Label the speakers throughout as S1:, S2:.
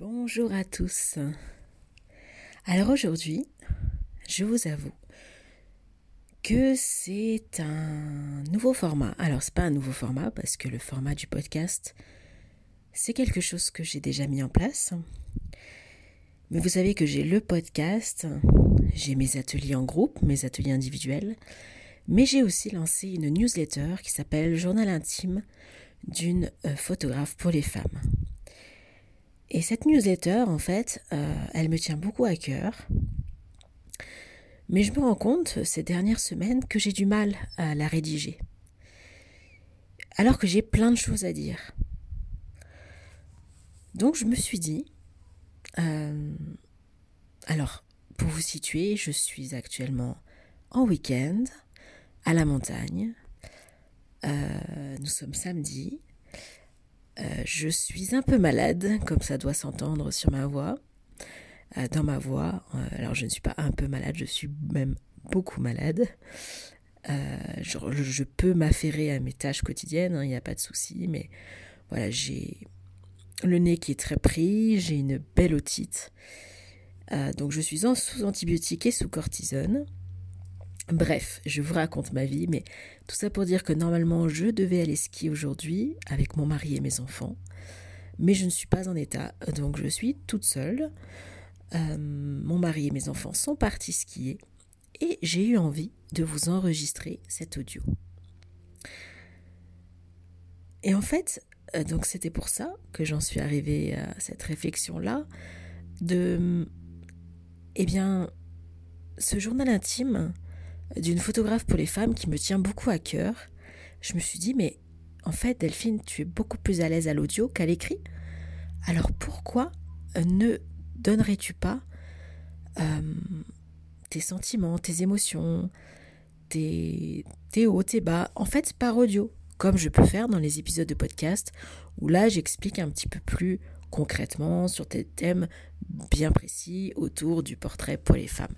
S1: Bonjour à tous. Alors aujourd'hui, je vous avoue que c'est un nouveau format. Alors c'est pas un nouveau format parce que le format du podcast, c'est quelque chose que j'ai déjà mis en place. Mais vous savez que j'ai le podcast, j'ai mes ateliers en groupe, mes ateliers individuels, mais j'ai aussi lancé une newsletter qui s'appelle Journal intime d'une euh, photographe pour les femmes. Et cette newsletter, en fait, euh, elle me tient beaucoup à cœur. Mais je me rends compte ces dernières semaines que j'ai du mal à la rédiger. Alors que j'ai plein de choses à dire. Donc je me suis dit, euh, alors pour vous situer, je suis actuellement en week-end à la montagne. Euh, nous sommes samedi. Euh, je suis un peu malade, comme ça doit s'entendre sur ma voix. Euh, dans ma voix, euh, alors je ne suis pas un peu malade, je suis même beaucoup malade. Je, peux m'affairer à mes tâches quotidiennes, il hein, n'y a pas de souci, mais voilà, j'ai le nez qui est très pris, j'ai une belle otite. donc je suis en sous antibiotiques et sous cortisone. Bref, je vous raconte ma vie, mais tout ça pour dire que normalement je devais aller skier aujourd'hui avec mon mari et mes enfants, mais je ne suis pas en état, donc je suis toute seule. Euh, mon mari et mes enfants sont partis skier et j'ai eu envie de vous enregistrer cet audio. Et en fait, euh, donc c'était pour ça que j'en suis arrivée à cette réflexion-là de, eh bien, ce journal intime, d'une photographe pour les femmes qui me tient beaucoup à cœur, je me suis dit, mais en fait, Delphine, tu es beaucoup plus à l'aise à l'audio qu'à l'écrit. Alors pourquoi ne donnerais-tu pas euh, tes sentiments, tes émotions, tes, tes hauts, tes bas, en fait par audio, comme je peux faire dans les épisodes de podcast, où là j'explique un petit peu plus concrètement sur des thèmes bien précis autour du portrait pour les femmes.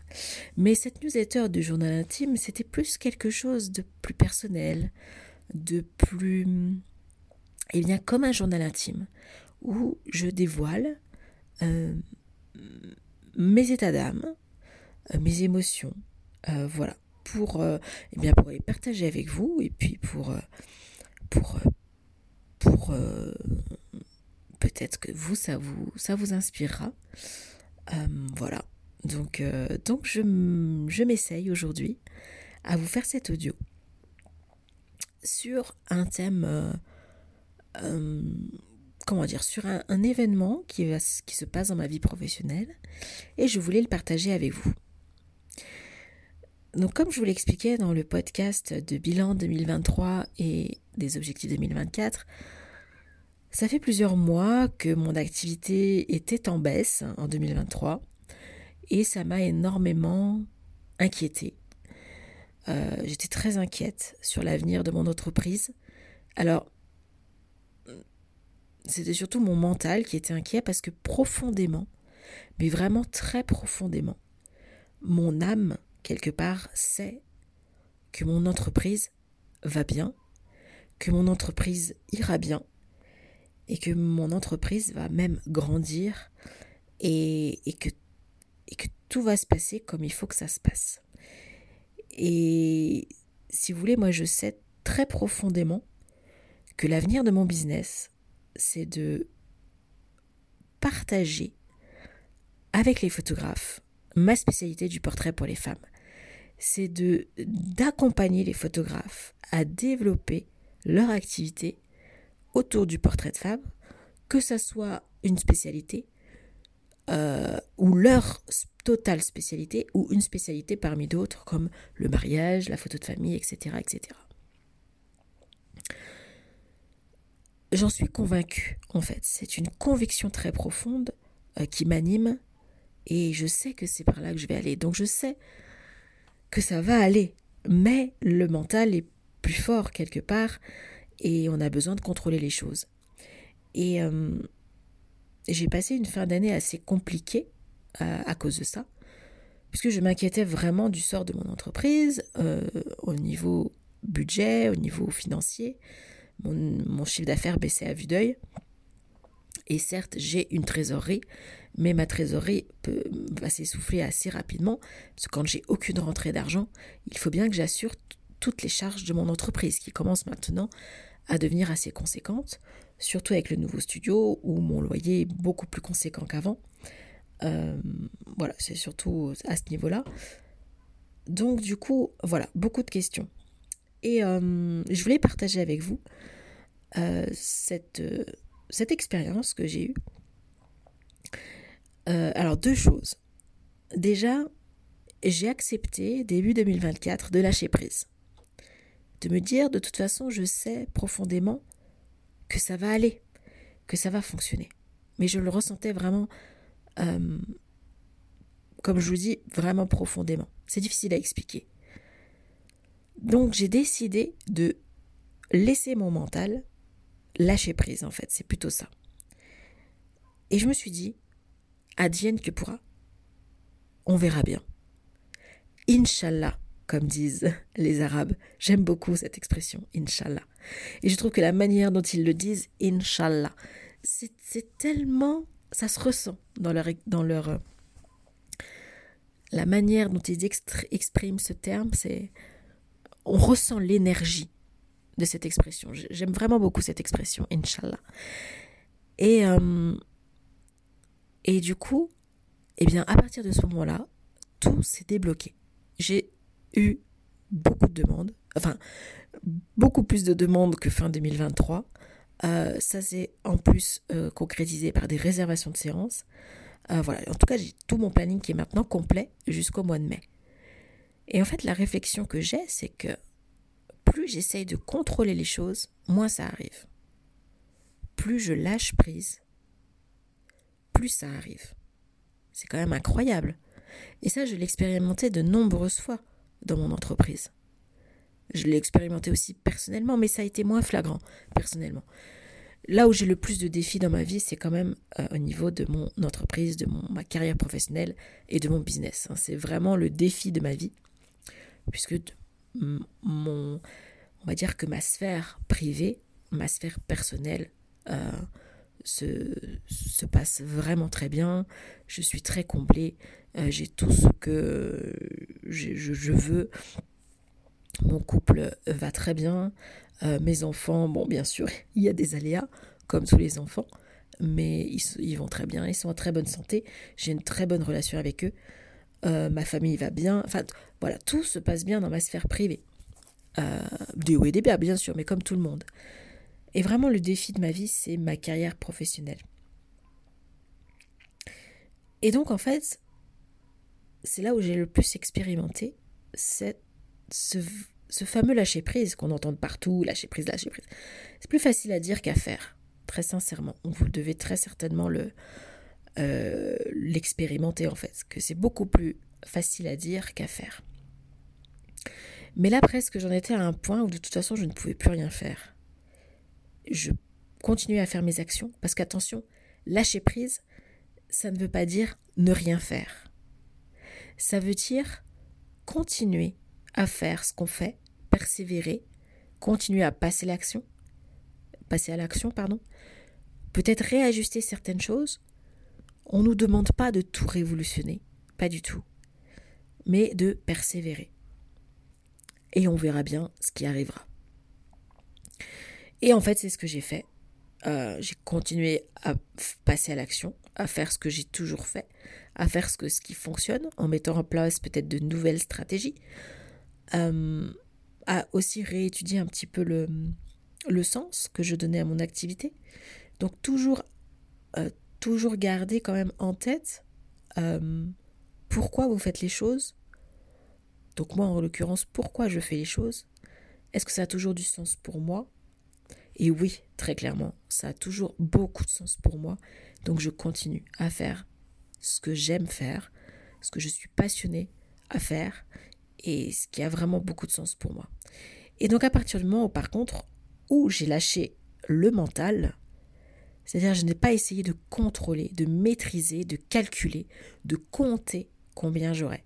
S1: Mais cette newsletter du journal intime, c'était plus quelque chose de plus personnel, de plus... Eh bien, comme un journal intime, où je dévoile euh, mes états d'âme, euh, mes émotions, euh, voilà, pour, eh bien, pour les partager avec vous et puis pour, pour, pour peut-être que vous, ça vous, inspirera. Euh, voilà. Donc, euh, je, je m'essaye aujourd'hui à vous faire cet audio sur un thème, euh, comment dire, sur un, événement qui, qui se passe dans ma vie professionnelle et je voulais le partager avec vous. Donc comme je vous l'expliquais dans le podcast de bilan 2023 et des objectifs 2024, ça fait plusieurs mois que mon activité était en baisse en 2023 et ça m'a énormément inquiétée. Euh, j'étais très inquiète sur l'avenir de mon entreprise. Alors, c'était surtout mon mental qui était inquiet parce que profondément, mais vraiment très profondément, mon âme, quelque part, sait que mon entreprise va bien, que mon entreprise ira bien, et que mon entreprise va même grandir et, que, que tout va se passer comme il faut que ça se passe. Et si vous voulez, moi je sais très profondément que l'avenir de mon business, c'est de partager avec les photographes ma spécialité du portrait pour les femmes. C'est de d'accompagner les photographes à développer leur activité autour du portrait de femme, que ça soit une spécialité euh, ou leur totale spécialité ou une spécialité parmi d'autres comme le mariage, la photo de famille, etc. etc. J'en suis convaincue, en fait. C'est une conviction très profonde euh, qui m'anime et je sais que c'est par là que je vais aller. Donc je sais que ça va aller, mais le mental est plus fort quelque part et on a besoin de contrôler les choses. Et euh, j'ai passé une fin d'année assez compliquée euh, à cause de ça, puisque je m'inquiétais vraiment du sort de mon entreprise euh, au niveau budget, au niveau financier. Mon, chiffre d'affaires baissait à vue d'œil. Et certes, j'ai une trésorerie, mais ma trésorerie va s'essouffler assez rapidement, parce que quand j'ai aucune rentrée d'argent, il faut bien que j'assure toutes les charges de mon entreprise, qui commence maintenant à devenir assez conséquente, surtout avec le nouveau studio, où mon loyer est beaucoup plus conséquent qu'avant. Euh, voilà, c'est surtout à ce niveau-là. Donc du coup, voilà, beaucoup de questions. Et euh, je voulais partager avec vous euh, cette, cette expérience que j'ai eue. alors deux choses. Déjà, j'ai accepté début 2024 de lâcher prise. De me dire, de toute façon, je sais profondément que ça va aller, que ça va fonctionner. Mais je le ressentais vraiment euh, comme je vous dis, vraiment profondément. C'est difficile à expliquer. Donc j'ai décidé de laisser mon mental lâcher prise, en fait, c'est plutôt ça. Et je me suis dit, advienne que pourra, on verra bien. Inch'Allah, comme disent les Arabes. J'aime beaucoup cette expression, Inch'Allah. Et je trouve que la manière dont ils le disent, Inch'Allah, c'est tellement ça se ressent dans leur, dans leur euh, la manière dont ils expriment ce terme, c'est on ressent l'énergie de cette expression. J'aime vraiment beaucoup cette expression, Inch'Allah. Et, euh, et du coup, eh bien, à partir de ce moment-là, tout s'est débloqué. J'ai eu beaucoup de demandes, enfin, beaucoup plus de demandes que fin 2023. Euh, ça s'est en plus euh, concrétisé par des réservations de séances. Euh, voilà, en tout cas, j'ai tout mon planning qui est maintenant complet jusqu'au mois de mai. Et en fait, la réflexion que j'ai, c'est que plus j'essaye de contrôler les choses, moins ça arrive. Plus je lâche prise, plus ça arrive. C'est quand même incroyable. Et ça, je l'ai expérimenté de nombreuses fois dans mon entreprise. Je l'ai expérimenté aussi personnellement, mais ça a été moins flagrant personnellement. Là où j'ai le plus de défis dans ma vie, c'est quand même euh, au niveau de mon entreprise, de ma carrière professionnelle et de mon business. Hein. C'est vraiment le défi de ma vie, puisque mon, on va dire que ma sphère privée, ma sphère personnelle, euh, se, se, passe vraiment très bien. Je suis très comblée. Euh, j'ai tout ce que je, veux. Mon couple va très bien. Euh, mes enfants, bon, bien sûr, il y a des aléas, comme tous les enfants, mais ils, vont très bien, ils sont en très bonne santé. J'ai une très bonne relation avec eux. Euh, ma famille va bien. Enfin, voilà, tout se passe bien dans ma sphère privée. Euh, des hauts et des bas, bien sûr, mais comme tout le monde. Et vraiment, le défi de ma vie, c'est ma carrière professionnelle. Et donc, en fait, c'est là où j'ai le plus expérimenté cette ce, fameux lâcher prise qu'on entend partout, lâcher prise, lâcher prise. C'est plus facile à dire qu'à faire, très sincèrement. Vous devez très certainement le euh, l'expérimenter en fait, que c'est beaucoup plus facile à dire qu'à faire. Mais là presque j'en étais à un point où de toute façon je ne pouvais plus rien faire. Je continuais à faire mes actions parce qu'attention, lâcher prise, ça ne veut pas dire ne rien faire. Ça veut dire continuer à faire ce qu'on fait, persévérer, continuer à passer l'action, passer à l'action, pardon, peut-être réajuster certaines choses. On ne nous demande pas de tout révolutionner, pas du tout, mais de persévérer. Et on verra bien ce qui arrivera. Et en fait, c'est ce que j'ai fait. Euh, j'ai continué à passer à l'action, à faire ce que j'ai toujours fait, à faire ce, que, ce qui fonctionne, en mettant en place peut-être de nouvelles stratégies, euh, à aussi réétudier un petit peu le, le sens que je donnais à mon activité. Donc toujours, euh, toujours garder quand même en tête euh, pourquoi vous faites les choses. Donc moi en l'occurrence, pourquoi je fais les choses. Est-ce que ça a toujours du sens pour moi? Et oui, très clairement, ça a toujours beaucoup de sens pour moi. Donc je continue à faire ce que j'aime faire, ce que je suis passionnée à faire et ce qui a vraiment beaucoup de sens pour moi. Et donc à partir du moment où par contre où j'ai lâché le mental, c'est-à-dire je n'ai pas essayé de contrôler, de maîtriser, de calculer, de compter combien j'aurais.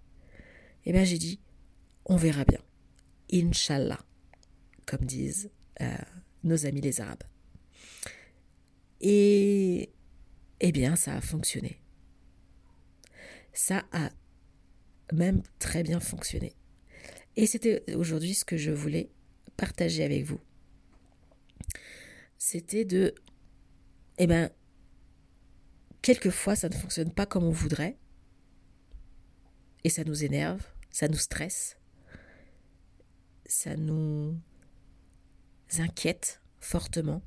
S1: Eh bien j'ai dit, on verra bien. Inch'Allah, comme disent euh, nos amis les Arabes. Et eh bien, ça a fonctionné. Ça a même très bien fonctionné. Et c'était aujourd'hui ce que je voulais partager avec vous. C'était de, eh bien, quelquefois ça ne fonctionne pas comme on voudrait, et ça nous énerve, ça nous stresse, ça nous inquiète fortement.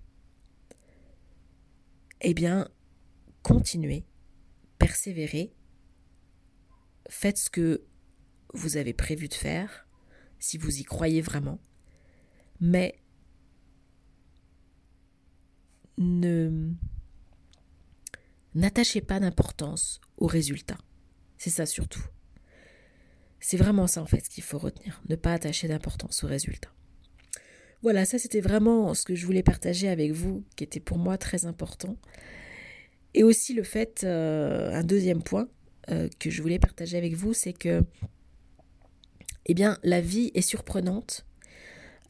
S1: Eh bien, continuez, persévérez, faites ce que vous avez prévu de faire, si vous y croyez vraiment, mais ne n'attachez pas d'importance au résultat. C'est ça surtout. C'est vraiment ça en fait ce qu'il faut retenir, ne pas attacher d'importance au résultat. Voilà, ça c'était vraiment ce que je voulais partager avec vous, qui était pour moi très important. Et aussi le fait, euh, un deuxième point euh, que je voulais partager avec vous, c'est que, eh bien, la vie est surprenante.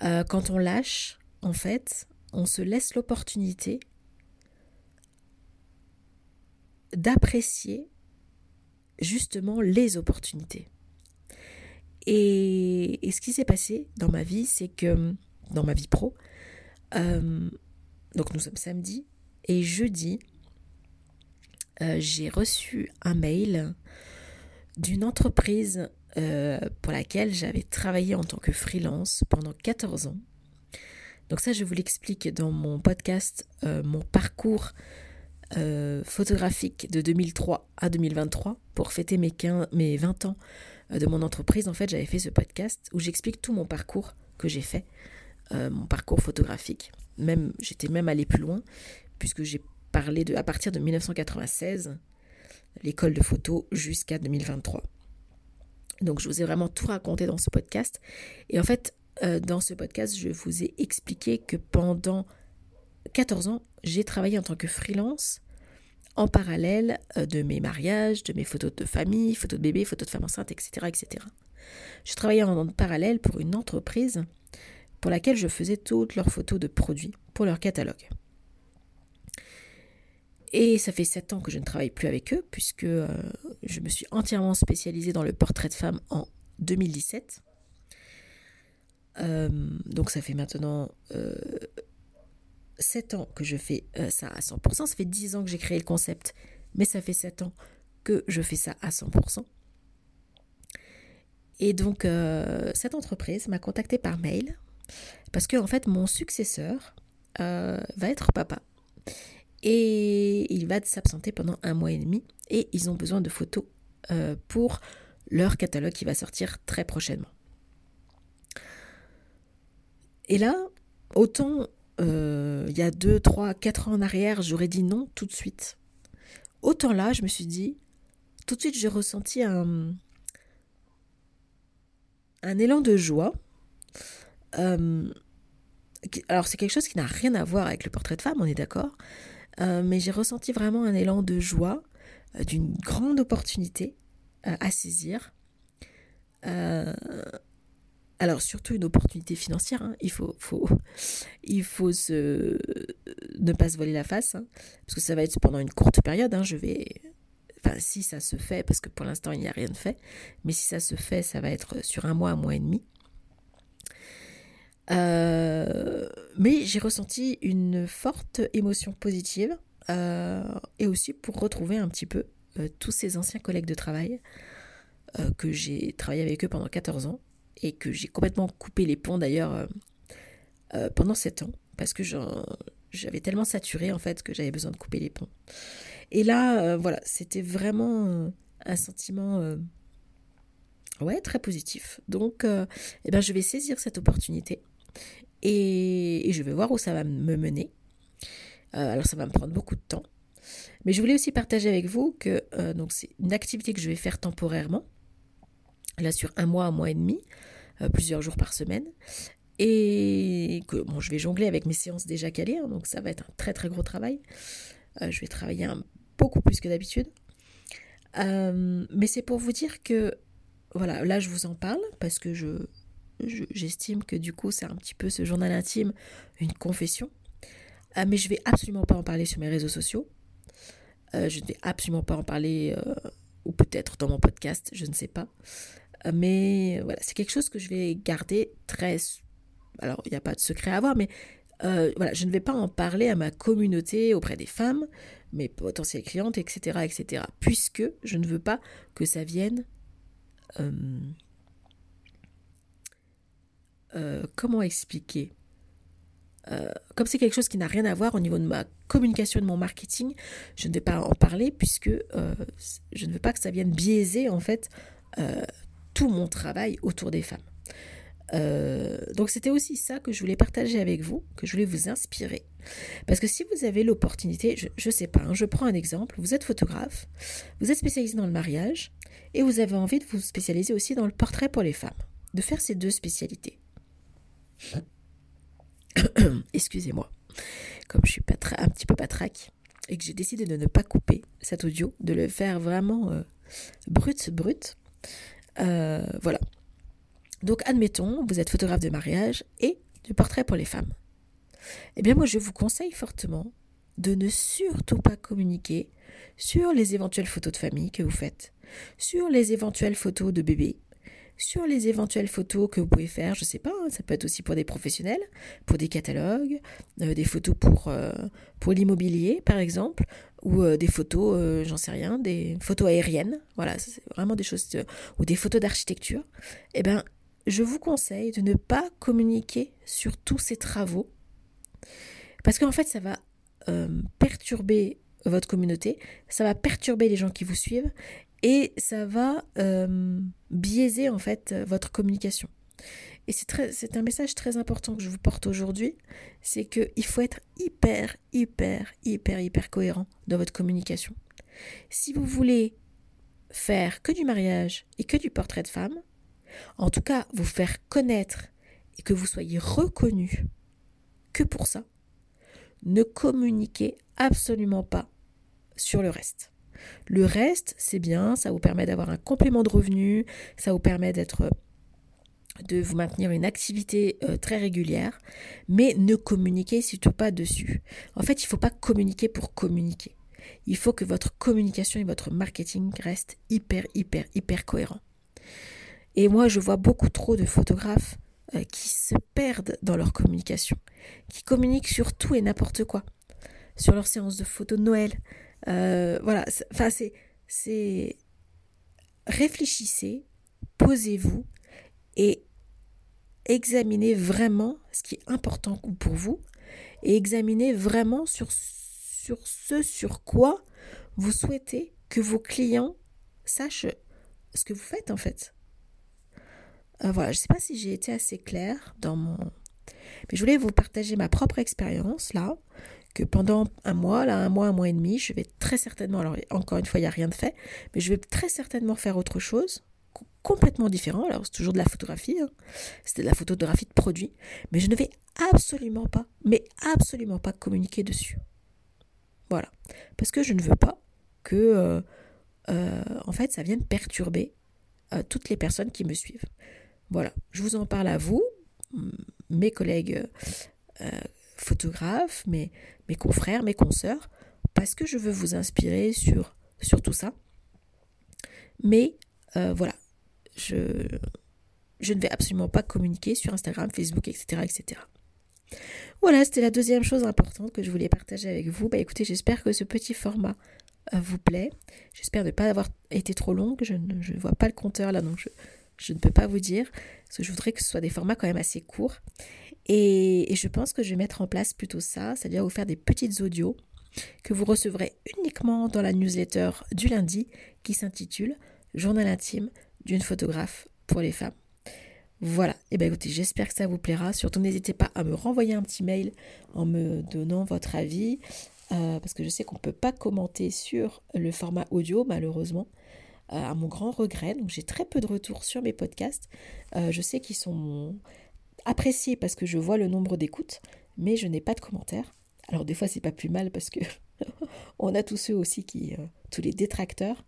S1: Euh, quand on lâche, en fait, on se laisse l'opportunité d'apprécier justement les opportunités. Et, ce qui s'est passé dans ma vie, c'est que, dans ma vie pro, euh, donc nous sommes samedi, et jeudi, euh, j'ai reçu un mail d'une entreprise euh, pour laquelle j'avais travaillé en tant que freelance pendant 14 ans. Donc ça, je vous l'explique dans mon podcast, mon parcours photographique de 2003 à 2023 pour fêter mes, 15, mes 20 ans de mon entreprise, en fait, j'avais fait ce podcast où j'explique tout mon parcours que j'ai fait, euh, mon parcours photographique. Même, j'étais même allé plus loin, puisque j'ai parlé de, à partir de 1996, l'école de photo jusqu'à 2023. Donc, je vous ai vraiment tout raconté dans ce podcast. Et en fait, euh, dans ce podcast, je vous ai expliqué que pendant 14 ans, j'ai travaillé en tant que freelance en parallèle euh, de mes mariages, de mes photos de famille, photos de bébé, photos de femme enceinte, etc. etc. Je travaillais en parallèle pour une entreprise pour laquelle je faisais toutes leurs photos de produits pour leur catalogue. Et ça fait sept ans que je ne travaille plus avec eux, puisque euh, je me suis entièrement spécialisée dans le portrait de femme en 2017. Euh, donc ça fait maintenant 7 ans que je fais euh, ça à 100%. Ça fait 10 ans que j'ai créé le concept, mais ça fait 7 ans que je fais ça à 100%. Et donc, euh, cette entreprise m'a contacté par mail parce que, fait, mon successeur euh, va être papa. Et il va s'absenter pendant un mois et demi. Et ils ont besoin de photos pour leur catalogue qui va sortir très prochainement. Et là, autant euh, il y a 2, 3, 4 ans en arrière, j'aurais dit non tout de suite. Autant là, je me suis dit, tout de suite, j'ai ressenti un, un élan de joie. Euh, alors, c'est quelque chose qui n'a rien à voir avec le portrait de femme, on est d'accord. Euh, mais j'ai ressenti vraiment un élan de joie, d'une grande opportunité à saisir. Alors surtout une opportunité financière, hein. il faut, faut, il faut ne pas se voler la face, hein. parce que ça va être pendant une courte période. Hein. je vais, enfin si ça se fait, parce que pour l'instant il n'y a rien de fait, mais si ça se fait, ça va être sur un mois, un mois et demi. Euh, mais j'ai ressenti une forte émotion positive euh, et aussi pour retrouver un petit peu euh, tous ces anciens collègues de travail que j'ai travaillé avec eux pendant 14 ans et que j'ai complètement coupé les ponts d'ailleurs euh, euh, pendant 7 ans parce que j'avais tellement saturé en fait que j'avais besoin de couper les ponts. Et là, euh, voilà, c'était vraiment un sentiment ouais, très positif. Donc, eh ben, je vais saisir cette opportunité et, je vais voir où ça va me mener. alors, ça va me prendre beaucoup de temps. Mais je voulais aussi partager avec vous que donc c'est une activité que je vais faire temporairement là sur un mois, un mois et demi, euh, plusieurs jours par semaine. Et que bon, je vais jongler avec mes séances déjà calées, hein, donc ça va être un très très gros travail. Euh, je vais travailler beaucoup plus que d'habitude. Euh, mais c'est pour vous dire que, voilà, là je vous en parle parce que je, j'estime que du coup c'est un petit peu ce journal intime, une confession. mais je vais absolument pas en parler sur mes réseaux sociaux. je ne vais absolument pas en parler, ou peut-être dans mon podcast, je ne sais pas. mais voilà, c'est quelque chose que je vais garder très... Alors, il n'y a pas de secret à avoir, mais voilà, je ne vais pas en parler à ma communauté auprès des femmes, mes potentielles clientes, etc., etc., puisque je ne veux pas que ça vienne euh, comment expliquer? Euh, comme c'est quelque chose qui n'a rien à voir au niveau de ma communication, de mon marketing, je ne vais pas en parler puisque euh, je ne veux pas que ça vienne biaiser en fait tout mon travail autour des femmes. donc c'était aussi ça que je voulais partager avec vous, que je voulais vous inspirer. Parce que si vous avez l'opportunité, je ne sais pas, hein, je prends un exemple, vous êtes photographe, vous êtes spécialisé dans le mariage et vous avez envie de vous spécialiser aussi dans le portrait pour les femmes, de faire ces deux spécialités. Excusez-moi, comme je suis un petit peu patraque et que j'ai décidé de ne pas couper cet audio, de le faire vraiment euh, brut, brut. Euh, voilà. Donc, admettons, vous êtes photographe de mariage et du portrait pour les femmes. Eh bien, moi, je vous conseille fortement de ne surtout pas communiquer sur les éventuelles photos de famille que vous faites, sur les éventuelles photos de bébés, sur les éventuelles photos que vous pouvez faire, je sais pas, hein, ça peut être aussi pour des professionnels, pour des catalogues, euh, des photos pour, euh, pour l'immobilier par exemple, ou euh, des photos, j'en sais rien, des photos aériennes, voilà, c'est vraiment des choses, ou des photos d'architecture, eh bien, je vous conseille de ne pas communiquer sur tous ces travaux, parce qu'en fait, ça va perturber votre communauté, ça va perturber les gens qui vous suivent, et ça va euh, biaiser en fait votre communication. Et c'est un message très important que je vous porte aujourd'hui, c'est qu'il faut être hyper, hyper, hyper, hyper cohérent dans votre communication. Si vous voulez faire que du mariage et que du portrait de femme, en tout cas vous faire connaître et que vous soyez reconnu que pour ça, ne communiquez absolument pas sur le reste. Le reste, c'est bien, ça vous permet d'avoir un complément de revenu, ça vous permet d'être de vous maintenir une activité euh, très régulière, mais ne communiquez surtout pas dessus. En fait, il ne faut pas communiquer pour communiquer. Il faut que votre communication et votre marketing restent hyper, hyper, hyper cohérents. Et moi, je vois beaucoup trop de photographes euh, qui se perdent dans leur communication, qui communiquent sur tout et n'importe quoi, sur leur séance de photos de Noël, euh, voilà, enfin c'est, réfléchissez, posez-vous et examinez vraiment ce qui est important pour vous et examinez vraiment sur, sur ce sur quoi vous souhaitez que vos clients sachent ce que vous faites en fait. Euh, voilà, je ne sais pas si j'ai été assez claire dans mon... Mais je voulais vous partager ma propre expérience là que pendant un mois, là, un mois, un mois et demi, je vais très certainement, alors encore une fois, il n'y a rien de fait, mais je vais très certainement faire autre chose, complètement différent. Alors, c'est toujours de la photographie, hein. c'était de la photographie de produit, mais je ne vais absolument pas, mais absolument pas communiquer dessus. Voilà. Parce que je ne veux pas que, euh, euh, en fait, ça vienne perturber euh, toutes les personnes qui me suivent. Voilà. Je vous en parle à vous, mes collègues photographes, mes, mes confrères, mes consoeurs, parce que je veux vous inspirer sur, tout ça. Mais euh, voilà, je, ne vais absolument pas communiquer sur Instagram, Facebook, etc. etc. Voilà, c'était la deuxième chose importante que je voulais partager avec vous. Bah écoutez, j'espère que ce petit format euh, vous plaît. J'espère ne pas avoir été trop longue. Je ne vois pas le compteur là, donc je, je ne peux pas vous dire. Parce je voudrais que ce soit des formats quand même assez courts. Et, je pense que je vais mettre en place plutôt ça, c'est-à-dire vous faire des petites audios que vous recevrez uniquement dans la newsletter du lundi qui s'intitule Journal intime d'une photographe pour les femmes. Voilà, et eh bien écoutez, j'espère que ça vous plaira. Surtout n'hésitez pas à me renvoyer un petit mail en me donnant votre avis, euh, parce que je sais qu'on ne peut pas commenter sur le format audio, malheureusement, euh, à mon grand regret. Donc j'ai très peu de retours sur mes podcasts. Euh, je sais qu'ils sont apprécié parce que je vois le nombre d'écoutes, mais je n'ai pas de commentaires. Alors des fois c'est pas plus mal parce que on a tous ceux aussi qui, euh, tous les détracteurs,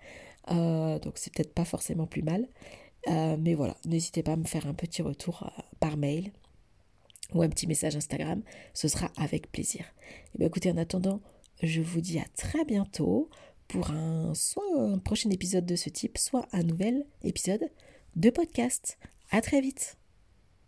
S1: euh, donc c'est peut-être pas forcément plus mal. Euh, mais voilà, n'hésitez pas à me faire un petit retour par mail ou un petit message Instagram, ce sera avec plaisir. Et eh bien écoutez, en attendant, je vous dis à très bientôt pour un soit un prochain épisode de ce type, soit un nouvel épisode de podcast. À très vite.